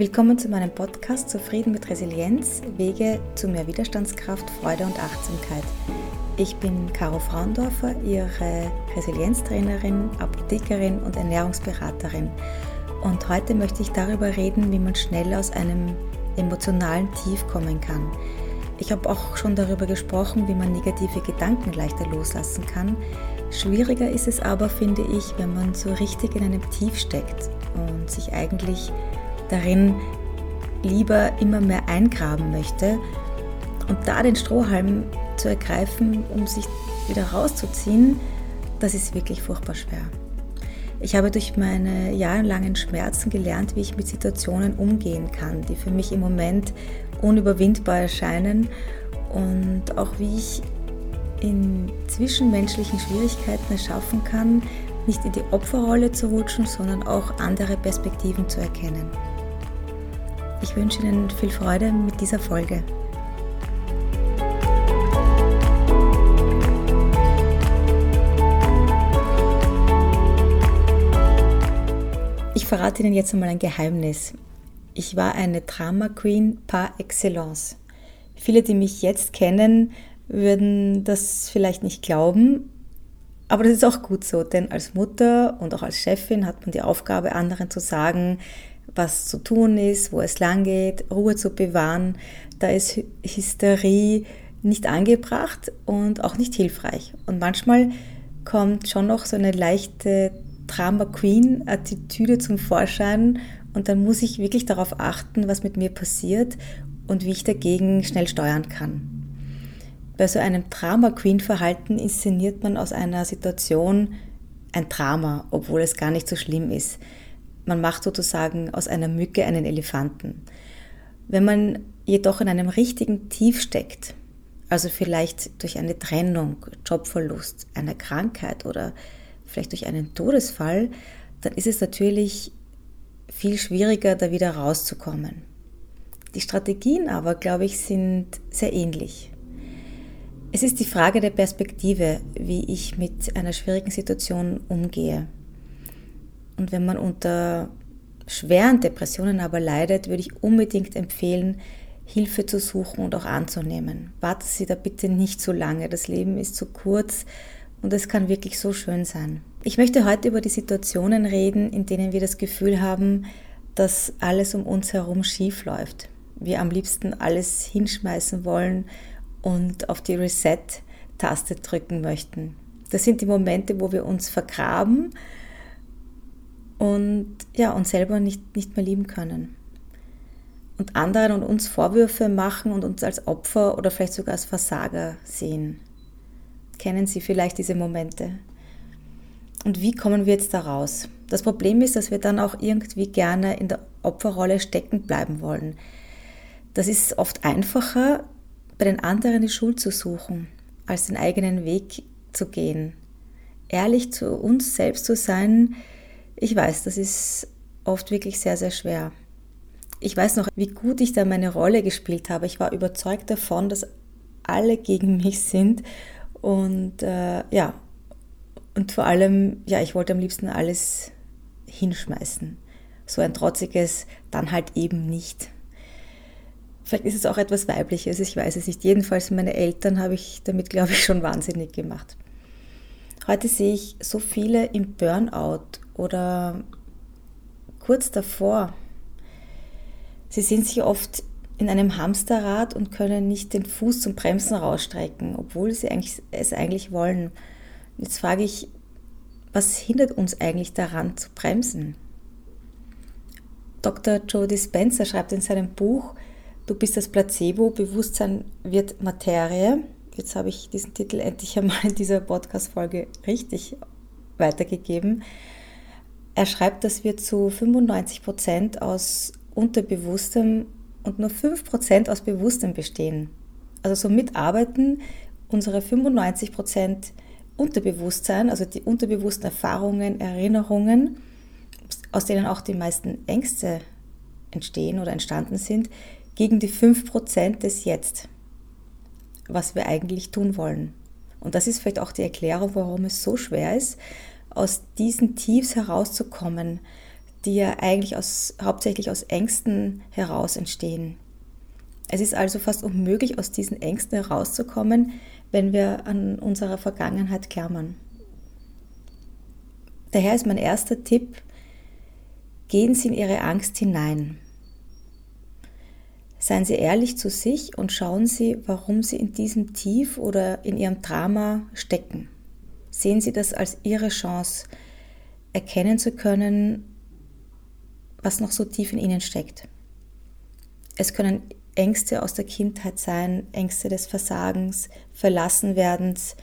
Willkommen zu meinem Podcast Zufrieden mit Resilienz, Wege zu mehr Widerstandskraft, Freude und Achtsamkeit. Ich bin Caro Fraundorfer, Ihre Resilienztrainerin, Apothekerin und Ernährungsberaterin. Und heute möchte ich darüber reden, wie man schnell aus einem emotionalen Tief kommen kann. Ich habe auch schon darüber gesprochen, wie man negative Gedanken leichter loslassen kann. Schwieriger ist es aber, finde ich, wenn man so richtig in einem Tief steckt und sich eigentlich darin lieber immer mehr eingraben möchte und da den Strohhalm zu ergreifen, um sich wieder rauszuziehen, das ist wirklich furchtbar schwer. Ich habe durch meine jahrelangen Schmerzen gelernt, wie ich mit Situationen umgehen kann, die für mich im Moment unüberwindbar erscheinen und auch wie ich in zwischenmenschlichen Schwierigkeiten es schaffen kann, nicht in die Opferrolle zu rutschen, sondern auch andere Perspektiven zu erkennen. Ich wünsche Ihnen viel Freude mit dieser Folge. Ich verrate Ihnen jetzt einmal ein Geheimnis. Ich war eine Drama Queen par excellence. Viele, die mich jetzt kennen, würden das vielleicht nicht glauben, aber das ist auch gut so, denn als Mutter und auch als Chefin hat man die Aufgabe, anderen zu sagen, was zu tun ist, wo es lang geht, Ruhe zu bewahren. Da ist Hysterie nicht angebracht und auch nicht hilfreich. Und manchmal kommt schon noch so eine leichte Drama Queen Attitüde zum Vorschein und dann muss ich wirklich darauf achten, was mit mir passiert und wie ich dagegen schnell steuern kann. Bei so einem Drama Queen Verhalten inszeniert man aus einer Situation ein Drama, obwohl es gar nicht so schlimm ist. Man macht sozusagen aus einer Mücke einen Elefanten. Wenn man jedoch in einem richtigen Tief steckt, also vielleicht durch eine Trennung, Jobverlust, eine Krankheit oder vielleicht durch einen Todesfall, dann ist es natürlich viel schwieriger, da wieder rauszukommen. Die Strategien aber, glaube ich, sind sehr ähnlich. Es ist die Frage der Perspektive, wie ich mit einer schwierigen Situation umgehe. Und wenn man unter schweren Depressionen aber leidet, würde ich unbedingt empfehlen, Hilfe zu suchen und auch anzunehmen. Warten Sie da bitte nicht zu lange. Das Leben ist zu kurz und es kann wirklich so schön sein. Ich möchte heute über die Situationen reden, in denen wir das Gefühl haben, dass alles um uns herum schief läuft. Wir am liebsten alles hinschmeißen wollen und auf die Reset-Taste drücken möchten. Das sind die Momente, wo wir uns vergraben und ja, uns selber nicht, nicht mehr lieben können. Und anderen und uns Vorwürfe machen und uns als Opfer oder vielleicht sogar als Versager sehen. Kennen Sie vielleicht diese Momente? Und wie kommen wir jetzt da raus? Das Problem ist, dass wir dann auch irgendwie gerne in der Opferrolle stecken bleiben wollen. Das ist oft einfacher, bei den anderen die Schuld zu suchen, als den eigenen Weg zu gehen. Ehrlich zu uns selbst zu sein, ich weiß, das ist oft wirklich sehr, sehr schwer. Ich weiß noch, wie gut ich da meine Rolle gespielt habe. Ich war überzeugt davon, dass alle gegen mich sind. Und äh, ja, und vor allem, ja, ich wollte am liebsten alles hinschmeißen. So ein trotziges, dann halt eben nicht. Vielleicht ist es auch etwas Weibliches, ich weiß es nicht. Jedenfalls meine Eltern habe ich damit, glaube ich, schon wahnsinnig gemacht. Heute sehe ich so viele im Burnout oder kurz davor. Sie sehen sich oft in einem Hamsterrad und können nicht den Fuß zum Bremsen rausstrecken, obwohl sie eigentlich, es eigentlich wollen. Jetzt frage ich, was hindert uns eigentlich daran zu bremsen? Dr. Joe Dispenza schreibt in seinem Buch Du bist das Placebo, Bewusstsein wird Materie. Jetzt habe ich diesen Titel endlich einmal in dieser Podcast-Folge richtig weitergegeben. Er schreibt, dass wir zu 95 Prozent aus Unterbewusstem und nur 5 Prozent aus Bewusstem bestehen. Also somit arbeiten unsere 95 Prozent Unterbewusstsein, also die unterbewussten Erfahrungen, Erinnerungen, aus denen auch die meisten Ängste entstehen oder entstanden sind, gegen die 5 Prozent des Jetzt, was wir eigentlich tun wollen. Und das ist vielleicht auch die Erklärung, warum es so schwer ist, aus diesen Tiefs herauszukommen. die ja eigentlich aus, hauptsächlich aus Ängsten heraus entstehen. Es ist also fast unmöglich, aus diesen Ängsten herauszukommen, wenn wir an unserer Vergangenheit klammern. Daher ist mein erster Tipp, gehen Sie in Ihre Angst hinein. Seien Sie ehrlich zu sich und schauen Sie, warum Sie in diesem Tief oder in Ihrem Drama stecken. Sehen Sie das als Ihre Chance, erkennen zu können, was noch so tief in Ihnen steckt. Es können Ängste aus der Kindheit sein, Ängste des Versagens, Verlassenwerdens.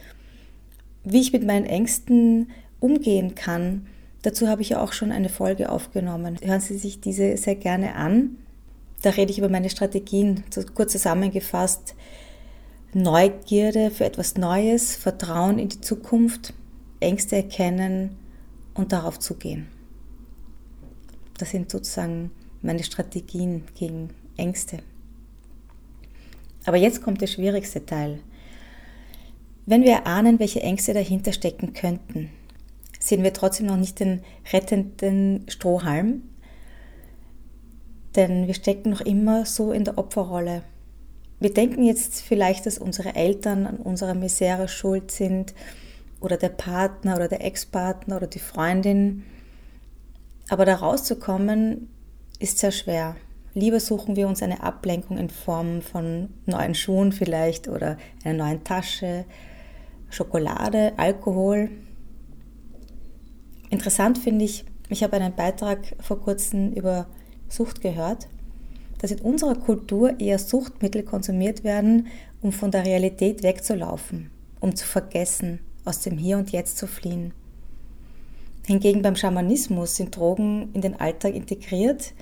Wie ich mit meinen Ängsten umgehen kann, dazu habe ich ja auch schon eine Folge aufgenommen. Hören Sie sich diese sehr gerne an. Da rede ich über meine Strategien, kurz zusammengefasst. Neugierde für etwas Neues, Vertrauen in die Zukunft, Ängste erkennen und darauf zugehen. Das sind sozusagen meine Strategien gegen Ängste. Aber jetzt kommt der schwierigste Teil. Wenn wir ahnen, welche Ängste dahinter stecken könnten, sehen wir trotzdem noch nicht den rettenden Strohhalm, denn wir stecken noch immer so in der Opferrolle. Wir denken jetzt vielleicht, dass unsere Eltern an unserer Misere schuld sind oder der Partner oder der Ex-Partner oder die Freundin. Aber da rauszukommen ist sehr schwer. Lieber suchen wir uns eine Ablenkung in Form von neuen Schuhen vielleicht oder einer neuen Tasche, Schokolade, Alkohol. Interessant finde ich, ich habe einen Beitrag vor kurzem über Sucht gehört, dass in unserer Kultur eher Suchtmittel konsumiert werden, um von der Realität wegzulaufen, um zu vergessen, aus dem Hier und Jetzt zu fliehen. Hingegen beim Schamanismus sind Drogen in den Alltag integriert,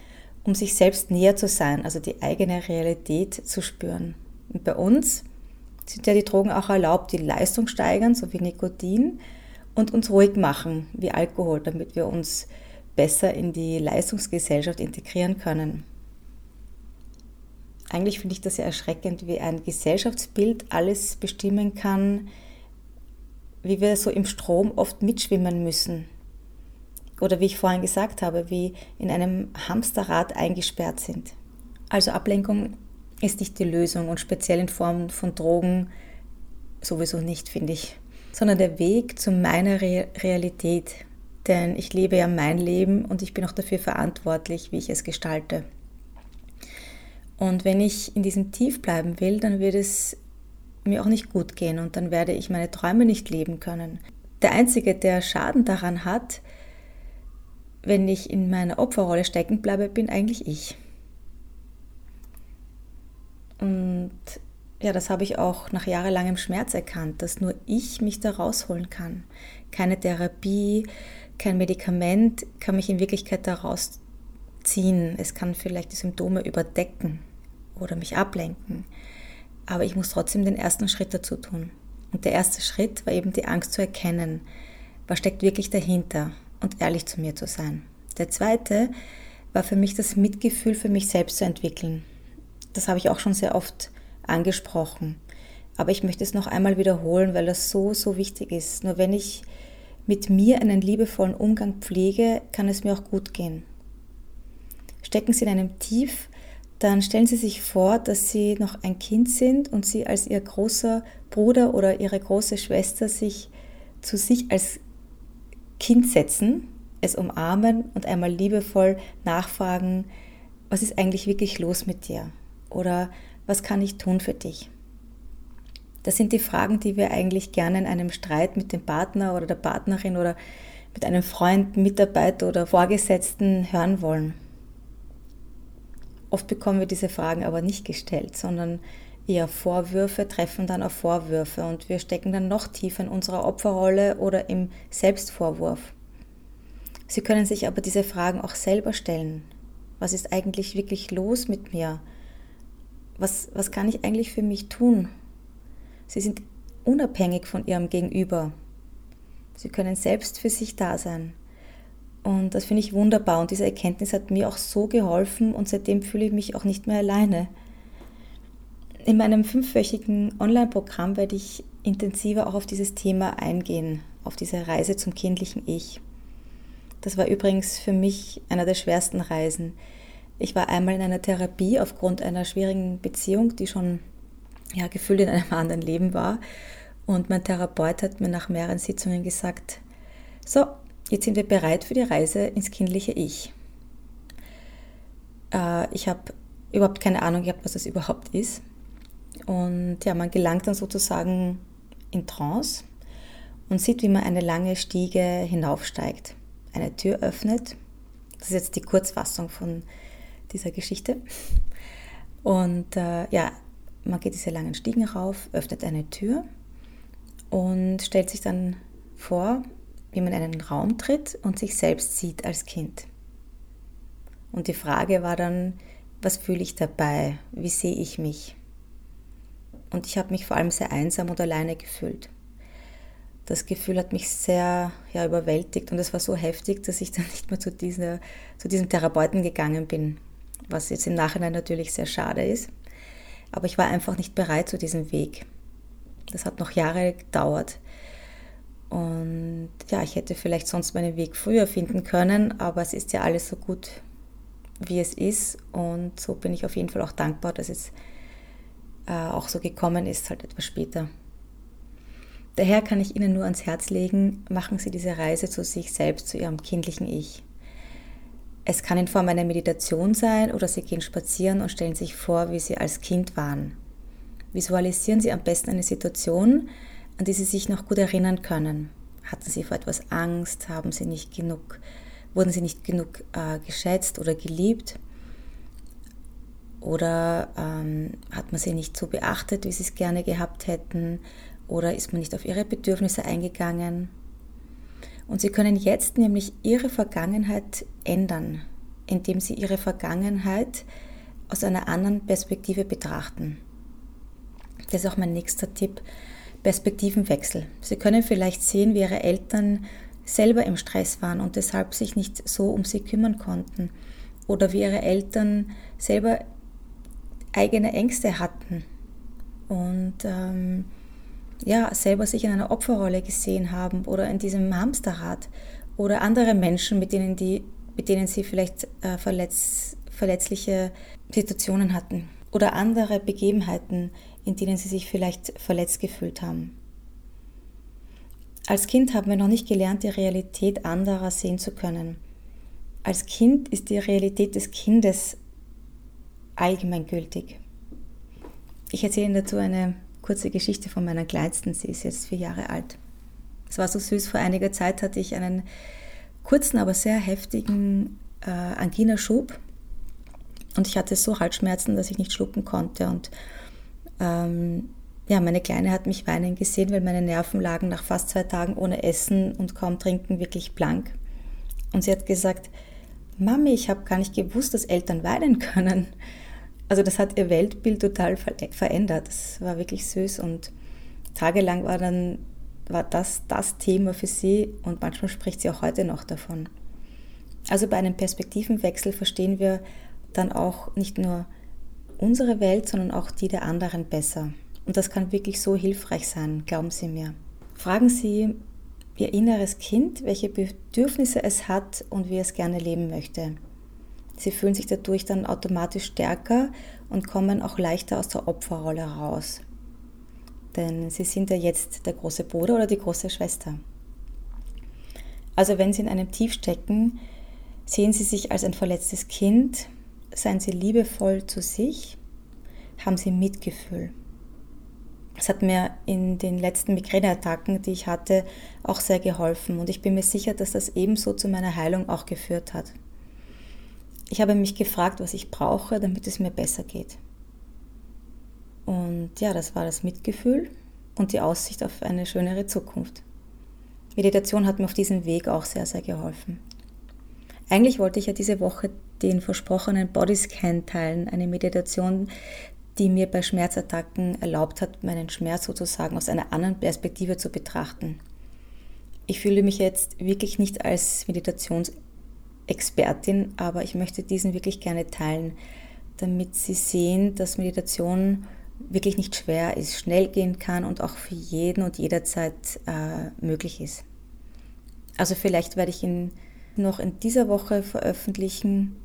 um sich selbst näher zu sein, also die eigene Realität zu spüren. Und bei uns sind ja die Drogen auch erlaubt, die Leistung steigern, so wie Nikotin, und uns ruhig machen, wie Alkohol, damit wir uns besser in die Leistungsgesellschaft integrieren können. Eigentlich finde ich das ja erschreckend, wie ein Gesellschaftsbild alles bestimmen kann, wie wir so im Strom oft mitschwimmen müssen. Oder wie ich vorhin gesagt habe, wie in einem Hamsterrad eingesperrt sind. Also Ablenkung ist nicht die Lösung und speziell in Form von Drogen sowieso nicht, finde ich, sondern der Weg zu meiner Re Realität, denn ich lebe ja mein Leben und ich bin auch dafür verantwortlich, wie ich es gestalte. Und wenn ich in diesem Tief bleiben will, dann wird es mir auch nicht gut gehen und dann werde ich meine Träume nicht leben können. Der Einzige, der Schaden daran hat, wenn ich in meiner Opferrolle stecken bleibe, bin eigentlich ich. Und ja, das habe ich auch nach jahrelangem Schmerz erkannt, dass nur ich mich da rausholen kann. Keine Therapie, kein Medikament kann mich in Wirklichkeit daraus ziehen. Es kann vielleicht die Symptome überdecken oder mich ablenken. Aber ich muss trotzdem den ersten Schritt dazu tun. Und der erste Schritt war eben die Angst zu erkennen. Was steckt wirklich dahinter? Und ehrlich zu mir zu sein. Der zweite war für mich das Mitgefühl für mich selbst zu entwickeln. Das habe ich auch schon sehr oft angesprochen. Aber ich möchte es noch einmal wiederholen, weil das so, so wichtig ist. Nur wenn ich mit mir einen liebevollen Umgang pflege, kann es mir auch gut gehen. Stecken Sie in einem Tief, dann stellen Sie sich vor, dass Sie noch ein Kind sind und Sie als Ihr großer Bruder oder Ihre große Schwester sich zu sich als Kind setzen, es umarmen und einmal liebevoll nachfragen, was ist eigentlich wirklich los mit dir? Oder was kann ich tun für dich? Das sind die Fragen, die wir eigentlich gerne in einem Streit mit dem Partner oder der Partnerin oder mit einem Freund, Mitarbeiter oder Vorgesetzten hören wollen. Oft bekommen wir diese Fragen aber nicht gestellt, sondern eher Vorwürfe treffen dann auf Vorwürfe und wir stecken dann noch tiefer in unserer Opferrolle oder im Selbstvorwurf. Sie können sich aber diese Fragen auch selber stellen. Was ist eigentlich wirklich los mit mir? Was, was kann ich eigentlich für mich tun? Sie sind unabhängig von ihrem Gegenüber. Sie können selbst für sich da sein. Und das finde ich wunderbar. Und diese Erkenntnis hat mir auch so geholfen und seitdem fühle ich mich auch nicht mehr alleine. In meinem fünfwöchigen Online-Programm werde ich intensiver auch auf dieses Thema eingehen, auf diese Reise zum kindlichen Ich. Das war übrigens für mich einer der schwersten Reisen. Ich war einmal in einer Therapie aufgrund einer schwierigen Beziehung, die schon ja, gefühlt in einem anderen Leben war. Und mein Therapeut hat mir nach mehreren Sitzungen gesagt, so, jetzt sind wir bereit für die Reise ins kindliche Ich. Äh, ich habe überhaupt keine Ahnung gehabt, was das überhaupt ist. Und ja, man gelangt dann sozusagen in Trance und sieht, wie man eine lange Stiege hinaufsteigt, eine Tür öffnet. Das ist jetzt die Kurzfassung von dieser Geschichte. Und äh, ja, man geht diese langen Stiegen rauf, öffnet eine Tür und stellt sich dann vor, wie man in einen Raum tritt und sich selbst sieht als Kind. Und die Frage war dann, was fühle ich dabei? Wie sehe ich mich? Und ich habe mich vor allem sehr einsam und alleine gefühlt. Das Gefühl hat mich sehr ja, überwältigt und es war so heftig, dass ich dann nicht mehr zu, dieser, zu diesem Therapeuten gegangen bin, was jetzt im Nachhinein natürlich sehr schade ist. Aber ich war einfach nicht bereit zu diesem Weg. Das hat noch Jahre gedauert. Und ja, ich hätte vielleicht sonst meinen Weg früher finden können, aber es ist ja alles so gut, wie es ist. Und so bin ich auf jeden Fall auch dankbar, dass es äh, auch so gekommen ist, halt etwas später. Daher kann ich Ihnen nur ans Herz legen, machen Sie diese Reise zu sich selbst, zu Ihrem kindlichen Ich. Es kann in Form einer Meditation sein oder Sie gehen spazieren und stellen sich vor, wie Sie als Kind waren. Visualisieren Sie am besten eine Situation, an die Sie sich noch gut erinnern können. Hatten Sie vor etwas Angst? Haben Sie nicht genug, wurden Sie nicht genug äh, geschätzt oder geliebt? Oder ähm, hat man Sie nicht so beachtet, wie Sie es gerne gehabt hätten? Oder ist man nicht auf Ihre Bedürfnisse eingegangen? Und Sie können jetzt nämlich Ihre Vergangenheit ändern, indem Sie Ihre Vergangenheit aus einer anderen Perspektive betrachten. Das ist auch mein nächster Tipp. Perspektivenwechsel. Sie können vielleicht sehen, wie Ihre Eltern selber im Stress waren und deshalb sich nicht so um Sie kümmern konnten. Oder wie Ihre Eltern selber eigene Ängste hatten und ähm, ja, selber sich in einer Opferrolle gesehen haben oder in diesem Hamsterrad oder andere Menschen, mit denen, die, mit denen sie vielleicht äh, verletz, verletzliche Situationen hatten oder andere Begebenheiten, in denen sie sich vielleicht verletzt gefühlt haben. Als Kind haben wir noch nicht gelernt, die Realität anderer sehen zu können. Als Kind ist die Realität des Kindes allgemeingültig. Ich erzähle Ihnen dazu eine kurze Geschichte von meiner Kleinsten. Sie ist jetzt vier Jahre alt. Es war so süß. Vor einiger Zeit hatte ich einen kurzen, aber sehr heftigen äh, Angina-Schub. Und ich hatte so Halsschmerzen, dass ich nicht schlucken konnte. Und ähm, ja, meine Kleine hat mich weinen gesehen, weil meine Nerven lagen nach fast zwei Tagen ohne Essen und kaum Trinken wirklich blank. Und sie hat gesagt, Mami, ich habe gar nicht gewusst, dass Eltern weinen können. Also das hat ihr Weltbild total verändert. Das war wirklich süß und tagelang war dann war das das Thema für sie und manchmal spricht sie auch heute noch davon. Also bei einem Perspektivenwechsel verstehen wir dann auch nicht nur unsere Welt, sondern auch die der anderen besser. Und das kann wirklich so hilfreich sein, glauben Sie mir. Fragen Sie Ihr inneres Kind, welche Bedürfnisse es hat und wie es gerne leben möchte. Sie fühlen sich dadurch dann automatisch stärker und kommen auch leichter aus der Opferrolle raus. Denn Sie sind ja jetzt der große Bruder oder die große Schwester. Also wenn Sie in einem Tief stecken, sehen Sie sich als ein verletztes Kind, seien Sie liebevoll zu sich, haben Sie Mitgefühl. Es hat mir in den letzten Migräneattacken, die ich hatte, auch sehr geholfen und ich bin mir sicher, dass das ebenso zu meiner Heilung auch geführt hat. Ich habe mich gefragt, was ich brauche, damit es mir besser geht. Und ja, das war das Mitgefühl und die Aussicht auf eine schönere Zukunft. Meditation hat mir auf diesem Weg auch sehr, sehr geholfen. Eigentlich wollte ich ja diese Woche den versprochenen Bodyscan teilen, eine Meditation, die mir bei Schmerzattacken erlaubt hat, meinen Schmerz sozusagen aus einer anderen Perspektive zu betrachten. Ich fühle mich jetzt wirklich nicht als Meditationsexpertin, aber ich möchte diesen wirklich gerne teilen, damit Sie sehen, dass Meditation wirklich nicht schwer ist, schnell gehen kann und auch für jeden und jederzeit äh, möglich ist. Also vielleicht werde ich in noch in dieser Woche veröffentlichen,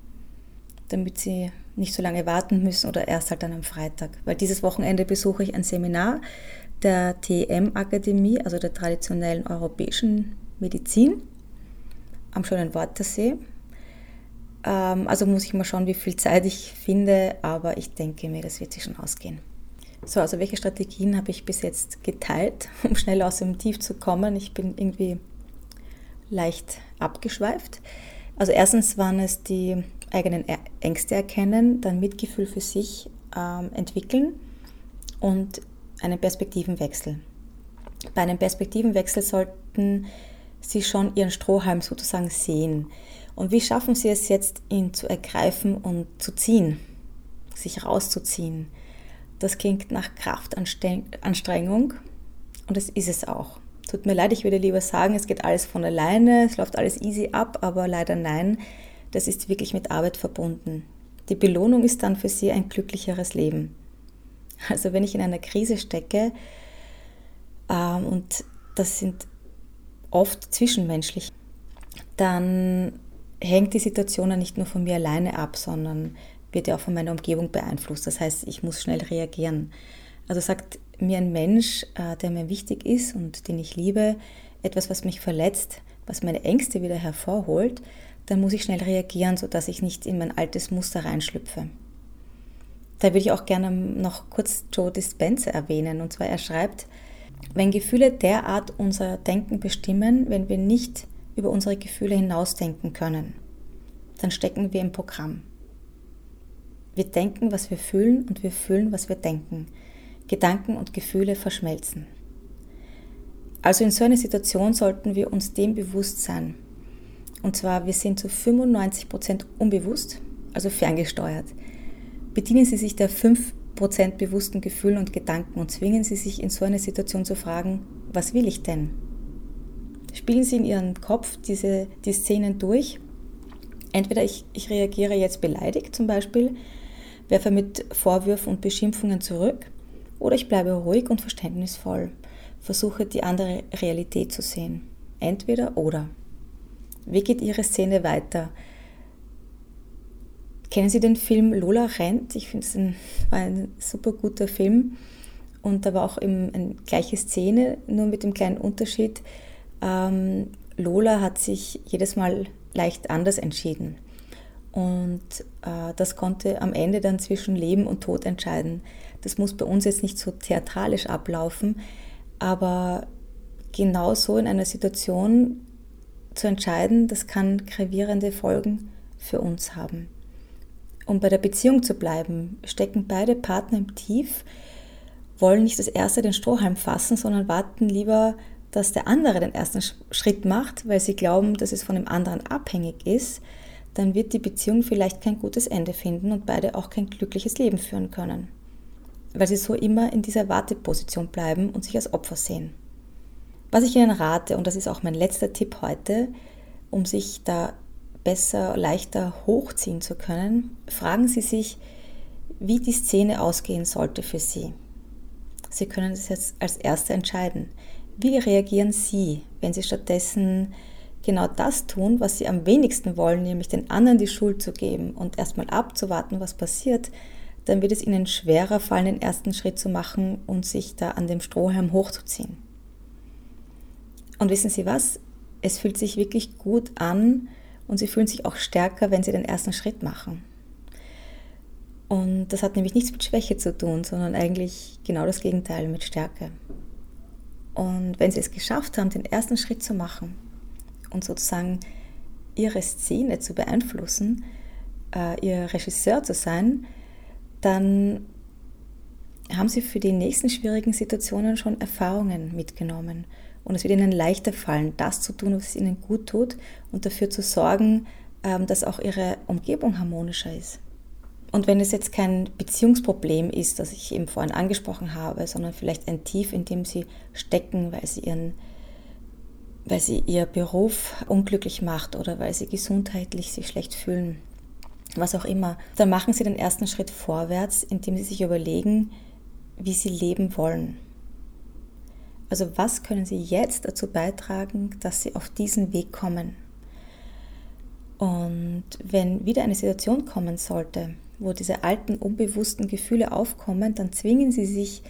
damit Sie nicht so lange warten müssen oder erst halt dann am Freitag. Weil dieses Wochenende besuche ich ein Seminar der TEM-Akademie, also der traditionellen europäischen Medizin, am schönen Wortersee. Ähm, also muss ich mal schauen, wie viel Zeit ich finde, aber ich denke mir, das wird sich schon ausgehen. So, also welche Strategien habe ich bis jetzt geteilt, um schnell aus dem Tief zu kommen? Ich bin irgendwie leicht abgeschweift. Also erstens waren es die eigenen Ängste erkennen, dann Mitgefühl für sich ähm, entwickeln und einen Perspektivenwechsel. Bei einem Perspektivenwechsel sollten Sie schon Ihren Strohhalm sozusagen sehen. Und wie schaffen Sie es jetzt, ihn zu ergreifen und zu ziehen, sich rauszuziehen? Das klingt nach Kraftanstrengung und das ist es auch. Tut mir leid, ich würde lieber sagen, es geht alles von alleine, es läuft alles easy ab, aber leider nein, das ist wirklich mit Arbeit verbunden. Die Belohnung ist dann für Sie ein glücklicheres Leben. Also wenn ich in einer Krise stecke, ähm, und das sind oft zwischenmenschlich, dann hängt die Situation ja nicht nur von mir alleine ab, sondern wird ja auch von meiner Umgebung beeinflusst. Das heißt, ich muss schnell reagieren. Also sagt mir ein Mensch, äh, der mir wichtig ist und den ich liebe, etwas, was mich verletzt, was meine Ängste wieder hervorholt, dann muss ich schnell reagieren, sodass ich nicht in mein altes Muster reinschlüpfe. Da würde ich auch gerne noch kurz Joe Dispenza erwähnen. Und zwar er schreibt, wenn Gefühle derart unser Denken bestimmen, wenn wir nicht über unsere Gefühle hinausdenken können, dann stecken wir im Programm. Wir denken, was wir fühlen und wir fühlen, was wir denken. Gedanken und Gefühle verschmelzen. Also in so einer Situation sollten wir uns dem bewusst sein. Und zwar, wir sind zu 95 Prozent unbewusst, also ferngesteuert. Bedienen Sie sich der 5% bewussten Gefühle und Gedanken und zwingen Sie sich in so einer Situation zu fragen, was will ich denn? Spielen Sie in Ihren Kopf diese, die Szenen durch. Entweder ich, ich reagiere jetzt beleidigt zum Beispiel, werfe mit Vorwürfen und Beschimpfungen zurück, oder ich bleibe ruhig und verständnisvoll, versuche die andere Realität zu sehen. Entweder oder. Wie geht Ihre Szene weiter? Kennen Sie den Film Lola rennt? Ich finde es ein, war ein super guter Film. Und da war auch eine gleiche Szene, nur mit dem kleinen Unterschied. Ähm, Lola hat sich jedes Mal leicht anders entschieden. Und äh, das konnte am Ende dann zwischen Leben und Tod entscheiden. Das muss bei uns jetzt nicht so theatralisch ablaufen, aber genau so in einer Situation zu entscheiden, das kann gravierende Folgen für uns haben. Um bei der Beziehung zu bleiben, stecken beide Partner im Tief, wollen nicht das erste den Strohhalm fassen, sondern warten lieber, dass der andere den ersten Schritt macht, weil sie glauben, dass es von dem anderen abhängig ist, dann wird die Beziehung vielleicht kein gutes Ende finden und beide auch kein glückliches Leben führen können, weil sie so immer in dieser Warteposition bleiben und sich als Opfer sehen. Was ich Ihnen rate, und das ist auch mein letzter Tipp heute, um sich da besser, leichter hochziehen zu können, fragen Sie sich, wie die Szene ausgehen sollte für Sie. Sie können es jetzt als Erste entscheiden. Wie reagieren Sie, wenn Sie stattdessen genau das tun, was Sie am wenigsten wollen, nämlich den anderen die Schuld zu geben und erstmal abzuwarten, was passiert, dann wird es Ihnen schwerer fallen, den ersten Schritt zu machen und sich da an dem Strohhalm hochzuziehen. Und wissen Sie was? Es fühlt sich wirklich gut an und Sie fühlen sich auch stärker, wenn Sie den ersten Schritt machen. Und das hat nämlich nichts mit Schwäche zu tun, sondern eigentlich genau das Gegenteil mit Stärke. Und wenn Sie es geschafft haben, den ersten Schritt zu machen und sozusagen Ihre Szene zu beeinflussen, äh, Ihr Regisseur zu sein, dann haben Sie für die nächsten schwierigen Situationen schon Erfahrungen mitgenommen und es wird ihnen leichter fallen, das zu tun, was ihnen gut tut und dafür zu sorgen, ähm, dass auch ihre Umgebung harmonischer ist. Und wenn es jetzt kein Beziehungsproblem ist, das ich eben vorhin angesprochen habe, sondern vielleicht ein Tief, in dem sie stecken, weil sie ihren weil sie ihr Beruf unglücklich macht oder weil sie gesundheitlich sich schlecht fühlen, was auch immer, dann machen sie den ersten Schritt vorwärts, indem sie sich überlegen, wie sie leben wollen. Also was können Sie jetzt dazu beitragen, dass Sie auf diesen Weg kommen? Und wenn wieder eine Situation kommen sollte, wo diese alten unbewussten Gefühle aufkommen, dann zwingen Sie sich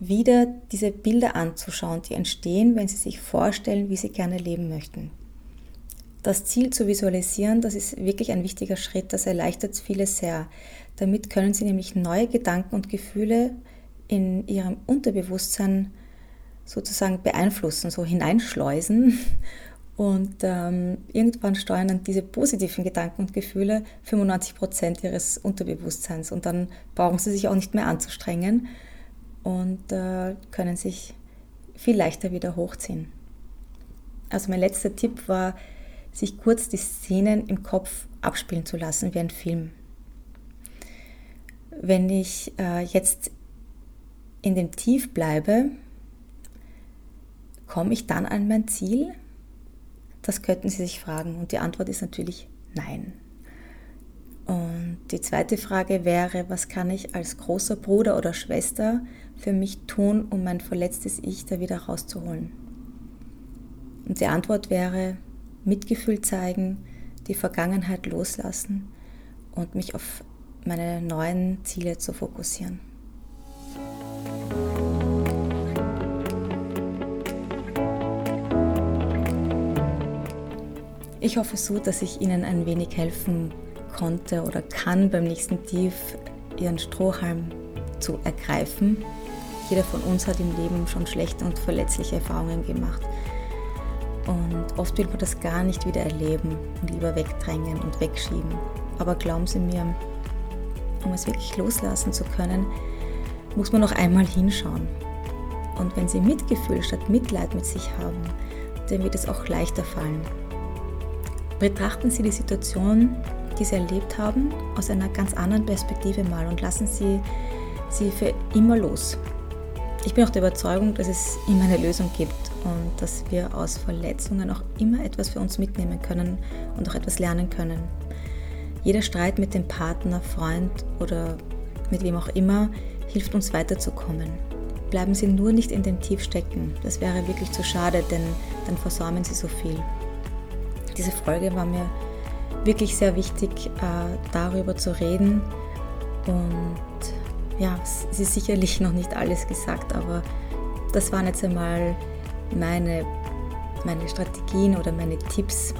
wieder diese Bilder anzuschauen, die entstehen, wenn Sie sich vorstellen, wie Sie gerne leben möchten. Das Ziel zu visualisieren, das ist wirklich ein wichtiger Schritt, das erleichtert vieles sehr. Damit können Sie nämlich neue Gedanken und Gefühle in Ihrem Unterbewusstsein sozusagen beeinflussen, so hineinschleusen. Und ähm, irgendwann steuern dann diese positiven Gedanken und Gefühle 95 Prozent Ihres Unterbewusstseins. Und dann brauchen Sie sich auch nicht mehr anzustrengen und äh, können sich viel leichter wieder hochziehen. Also mein letzter Tipp war, sich kurz die Szenen im Kopf abspielen zu lassen wie ein Film. Wenn ich äh, jetzt in dem Tief bleibe, komme ich dann an mein Ziel? Das könnten Sie sich fragen und die Antwort ist natürlich nein. Und die zweite Frage wäre, was kann ich als großer Bruder oder Schwester für mich tun, um mein verletztes Ich da wieder rauszuholen? Und die Antwort wäre, Mitgefühl zeigen, die Vergangenheit loslassen und mich auf meine neuen Ziele zu fokussieren. Ich hoffe so, dass ich Ihnen ein wenig helfen konnte oder kann beim nächsten Tief Ihren Strohhalm zu ergreifen. Jeder von uns hat im Leben schon schlechte und verletzliche Erfahrungen gemacht. Und oft will man das gar nicht wieder erleben und lieber wegdrängen und wegschieben. Aber glauben Sie mir, um es wirklich loslassen zu können, muss man noch einmal hinschauen. Und wenn Sie Mitgefühl statt Mitleid mit sich haben, dann wird es auch leichter fallen. Betrachten Sie die Situation, die Sie erlebt haben, aus einer ganz anderen Perspektive mal und lassen Sie sie für immer los. Ich bin auch der Überzeugung, dass es immer eine Lösung gibt und dass wir aus Verletzungen auch immer etwas für uns mitnehmen können und auch etwas lernen können. Jeder Streit mit dem Partner, Freund oder mit wem auch immer hilft uns weiterzukommen. Bleiben Sie nur nicht in dem Tief stecken. Das wäre wirklich zu schade, denn dann versäumen Sie so viel. Diese Folge war mir wirklich sehr wichtig, äh, darüber zu reden. Und ja, es ist sicherlich noch nicht alles gesagt, aber das waren jetzt einmal meine, meine Strategien oder meine Tipps.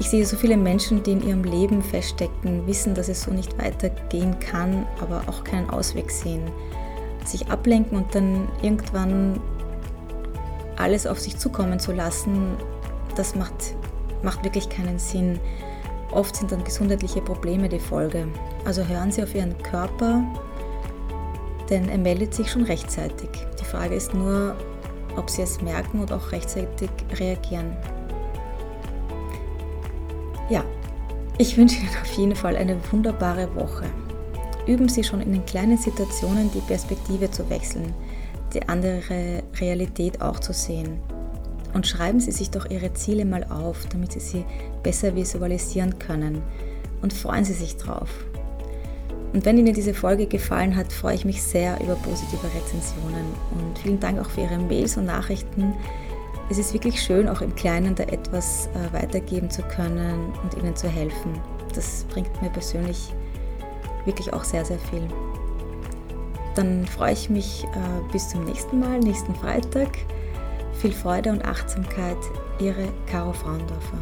Ich sehe so viele Menschen, die in ihrem Leben feststecken, wissen, dass es so nicht weitergehen kann, aber auch keinen Ausweg sehen. Sich ablenken und dann irgendwann alles auf sich zukommen zu lassen, das macht, macht wirklich keinen Sinn. Oft sind dann gesundheitliche Probleme die Folge. Also hören Sie auf Ihren Körper, denn er meldet sich schon rechtzeitig. Die Frage ist nur, ob Sie es merken und auch rechtzeitig reagieren. Ja, ich wünsche Ihnen auf jeden Fall eine wunderbare Woche. Üben Sie schon in den kleinen Situationen die Perspektive zu wechseln, die andere Realität auch zu sehen. Und schreiben Sie sich doch Ihre Ziele mal auf, damit Sie sie besser visualisieren können. Und freuen Sie sich drauf. Und wenn Ihnen diese Folge gefallen hat, freue ich mich sehr über positive Rezensionen. Und vielen Dank auch für Ihre Mails und Nachrichten. Es ist wirklich schön, auch im Kleinen da etwas äh, weitergeben zu können und Ihnen zu helfen. Das bringt mir persönlich wirklich auch sehr, sehr viel. Dann freue ich mich äh, bis zum nächsten Mal, nächsten Freitag. Viel Freude und Achtsamkeit, Ihre Caro Fraundorfer.